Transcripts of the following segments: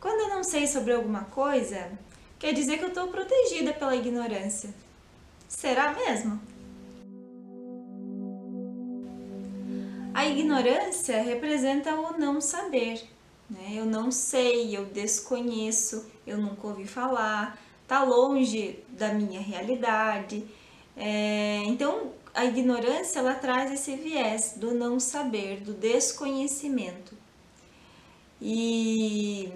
quando eu não sei sobre alguma coisa, quer dizer que eu estou protegida pela ignorância. Será mesmo? A ignorância representa o não saber. Né? Eu não sei, eu desconheço, eu nunca ouvi falar, está longe da minha realidade. É, então, a ignorância ela traz esse viés do não saber, do desconhecimento. E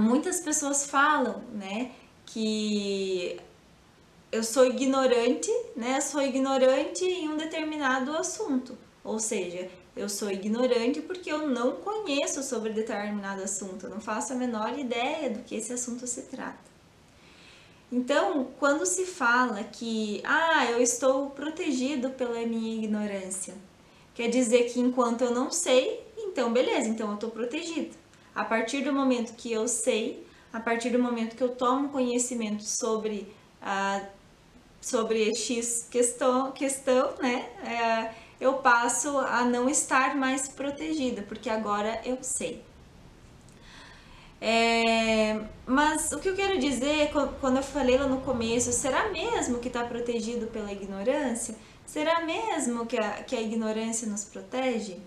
muitas pessoas falam, né, que eu sou ignorante, né, sou ignorante em um determinado assunto. Ou seja, eu sou ignorante porque eu não conheço sobre determinado assunto, eu não faço a menor ideia do que esse assunto se trata. Então, quando se fala que, ah, eu estou protegido pela minha ignorância, quer dizer que enquanto eu não sei, então beleza, então eu estou protegido. A partir do momento que eu sei, a partir do momento que eu tomo conhecimento sobre a sobre X questão, questão né, é, eu passo a não estar mais protegida, porque agora eu sei. É, mas o que eu quero dizer, quando eu falei lá no começo, será mesmo que está protegido pela ignorância? Será mesmo que a, que a ignorância nos protege?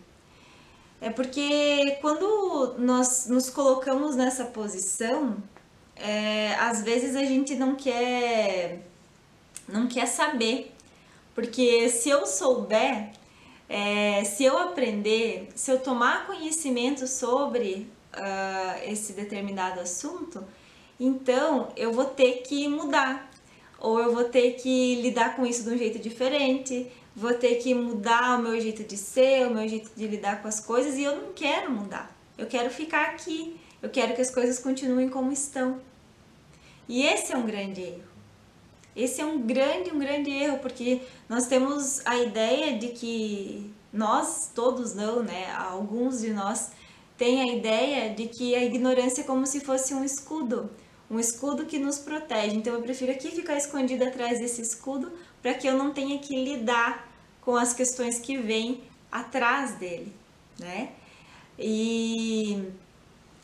É porque quando nós nos colocamos nessa posição, é, às vezes a gente não quer, não quer saber. Porque se eu souber, é, se eu aprender, se eu tomar conhecimento sobre uh, esse determinado assunto, então eu vou ter que mudar, ou eu vou ter que lidar com isso de um jeito diferente, vou ter que mudar o meu jeito de ser, o meu jeito de lidar com as coisas, e eu não quero mudar. Eu quero ficar aqui, eu quero que as coisas continuem como estão. E esse é um grande erro. Esse é um grande, um grande erro, porque nós temos a ideia de que nós, todos não, né? Alguns de nós tem a ideia de que a ignorância é como se fosse um escudo, um escudo que nos protege. Então eu prefiro aqui ficar escondida atrás desse escudo para que eu não tenha que lidar com as questões que vêm atrás dele, né? E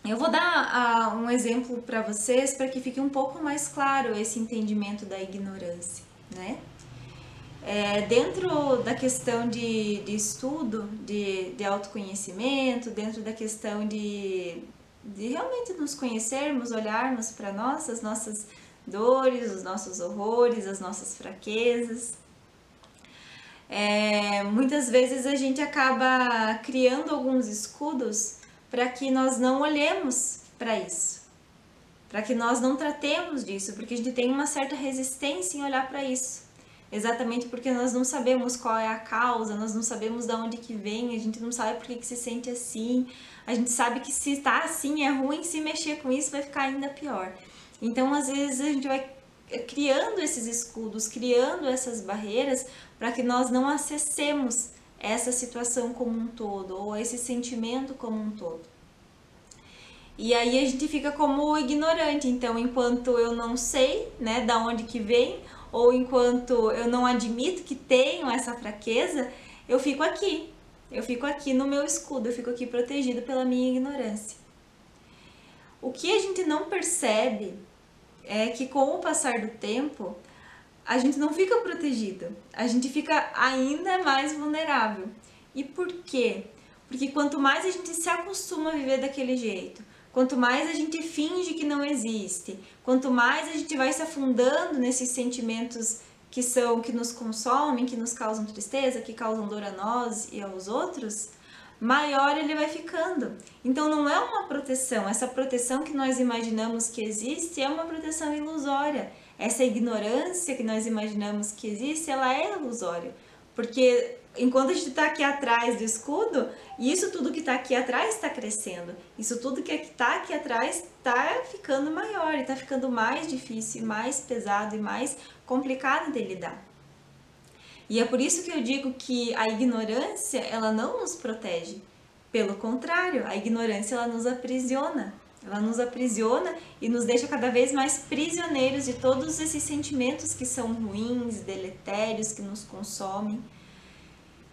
eu vou dar uh, um exemplo para vocês para que fique um pouco mais claro esse entendimento da ignorância, né? É, dentro da questão de, de estudo, de, de autoconhecimento, dentro da questão de, de realmente nos conhecermos, olharmos para nós, as nossas dores, os nossos horrores, as nossas fraquezas. É, muitas vezes a gente acaba criando alguns escudos para que nós não olhemos para isso, para que nós não tratemos disso, porque a gente tem uma certa resistência em olhar para isso. Exatamente porque nós não sabemos qual é a causa, nós não sabemos de onde que vem, a gente não sabe por que, que se sente assim, a gente sabe que se está assim é ruim, se mexer com isso vai ficar ainda pior. Então, às vezes, a gente vai criando esses escudos, criando essas barreiras para que nós não acessemos essa situação como um todo, ou esse sentimento como um todo. E aí a gente fica como ignorante, então enquanto eu não sei, né, da onde que vem, ou enquanto eu não admito que tenho essa fraqueza, eu fico aqui. Eu fico aqui no meu escudo, eu fico aqui protegido pela minha ignorância. O que a gente não percebe é que com o passar do tempo, a gente não fica protegido, a gente fica ainda mais vulnerável. E por quê? Porque quanto mais a gente se acostuma a viver daquele jeito, Quanto mais a gente finge que não existe, quanto mais a gente vai se afundando nesses sentimentos que são que nos consomem, que nos causam tristeza, que causam dor a nós e aos outros, maior ele vai ficando. Então não é uma proteção, essa proteção que nós imaginamos que existe é uma proteção ilusória. Essa ignorância que nós imaginamos que existe, ela é ilusória. Porque enquanto a gente está aqui atrás do escudo, isso tudo que está aqui atrás está crescendo. Isso tudo que está aqui atrás está ficando maior, está ficando mais difícil, mais pesado e mais complicado de lidar. E é por isso que eu digo que a ignorância, ela não nos protege. Pelo contrário, a ignorância ela nos aprisiona. Ela nos aprisiona e nos deixa cada vez mais prisioneiros de todos esses sentimentos que são ruins, deletérios, que nos consomem.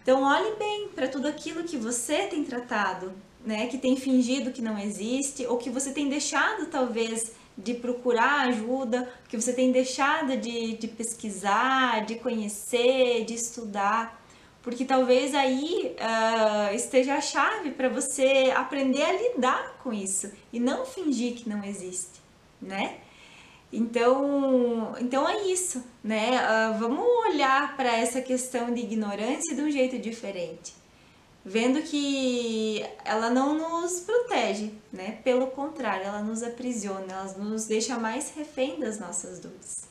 Então olhe bem para tudo aquilo que você tem tratado né, que tem fingido que não existe, ou que você tem deixado talvez de procurar ajuda, que você tem deixado de, de pesquisar, de conhecer, de estudar, porque talvez aí uh, esteja a chave para você aprender a lidar com isso e não fingir que não existe, né? Então, então é isso, né? Uh, vamos olhar para essa questão de ignorância de um jeito diferente vendo que ela não nos protege, né? Pelo contrário, ela nos aprisiona, ela nos deixa mais refém das nossas dores.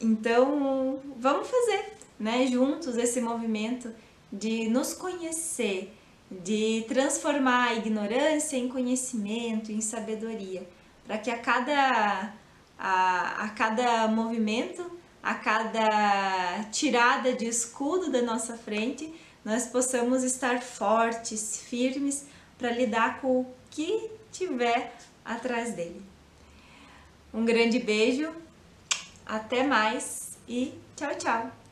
Então, vamos fazer, né, juntos esse movimento de nos conhecer, de transformar a ignorância em conhecimento, em sabedoria, para que a cada a, a cada movimento, a cada tirada de escudo da nossa frente, nós possamos estar fortes, firmes para lidar com o que tiver atrás dele. Um grande beijo, até mais e tchau, tchau!